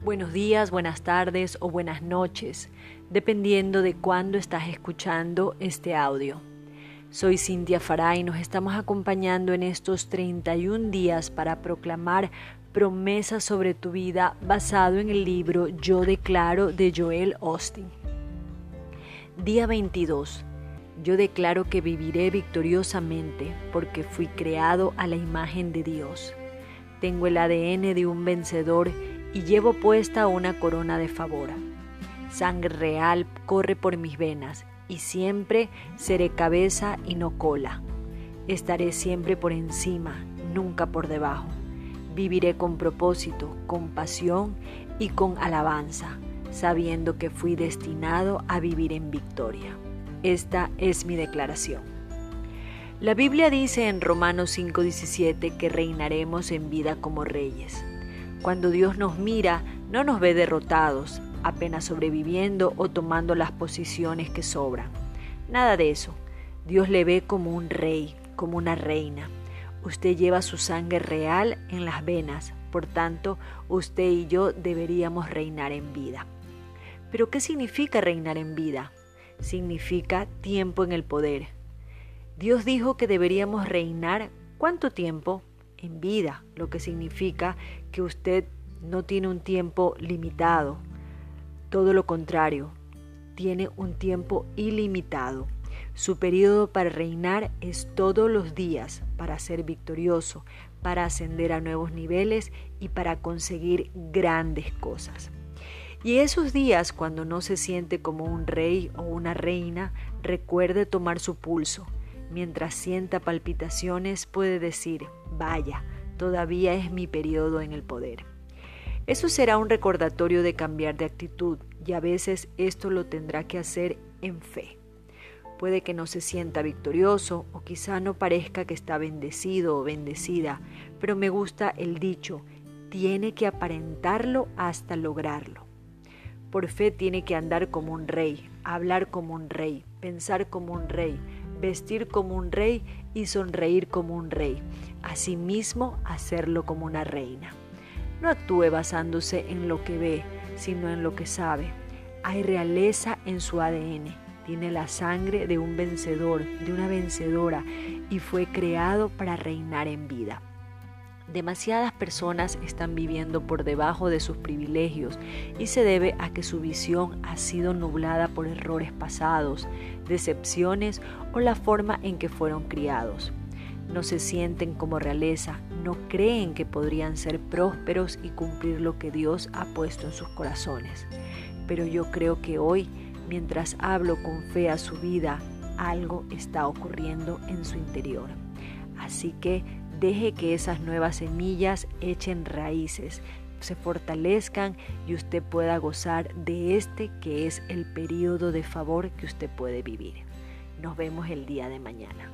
Buenos días, buenas tardes o buenas noches, dependiendo de cuándo estás escuchando este audio. Soy Cintia Farah y nos estamos acompañando en estos 31 días para proclamar promesas sobre tu vida basado en el libro Yo declaro de Joel Austin. Día 22. Yo declaro que viviré victoriosamente porque fui creado a la imagen de Dios. Tengo el ADN de un vencedor y llevo puesta una corona de favor. Sangre real corre por mis venas y siempre seré cabeza y no cola. Estaré siempre por encima, nunca por debajo. Viviré con propósito, con pasión y con alabanza, sabiendo que fui destinado a vivir en victoria. Esta es mi declaración. La Biblia dice en Romanos 5:17 que reinaremos en vida como reyes. Cuando Dios nos mira, no nos ve derrotados, apenas sobreviviendo o tomando las posiciones que sobran. Nada de eso. Dios le ve como un rey, como una reina. Usted lleva su sangre real en las venas, por tanto, usted y yo deberíamos reinar en vida. Pero ¿qué significa reinar en vida? Significa tiempo en el poder. Dios dijo que deberíamos reinar ¿cuánto tiempo? En vida, lo que significa que usted no tiene un tiempo limitado, todo lo contrario, tiene un tiempo ilimitado. Su periodo para reinar es todos los días para ser victorioso, para ascender a nuevos niveles y para conseguir grandes cosas. Y esos días cuando no se siente como un rey o una reina, recuerde tomar su pulso Mientras sienta palpitaciones puede decir, vaya, todavía es mi periodo en el poder. Eso será un recordatorio de cambiar de actitud y a veces esto lo tendrá que hacer en fe. Puede que no se sienta victorioso o quizá no parezca que está bendecido o bendecida, pero me gusta el dicho, tiene que aparentarlo hasta lograrlo. Por fe tiene que andar como un rey, hablar como un rey, pensar como un rey, vestir como un rey y sonreír como un rey, asimismo hacerlo como una reina. No actúe basándose en lo que ve, sino en lo que sabe. Hay realeza en su ADN, tiene la sangre de un vencedor, de una vencedora, y fue creado para reinar en vida. Demasiadas personas están viviendo por debajo de sus privilegios y se debe a que su visión ha sido nublada por errores pasados, decepciones o la forma en que fueron criados. No se sienten como realeza, no creen que podrían ser prósperos y cumplir lo que Dios ha puesto en sus corazones. Pero yo creo que hoy, mientras hablo con fe a su vida, algo está ocurriendo en su interior. Así que Deje que esas nuevas semillas echen raíces, se fortalezcan y usted pueda gozar de este que es el periodo de favor que usted puede vivir. Nos vemos el día de mañana.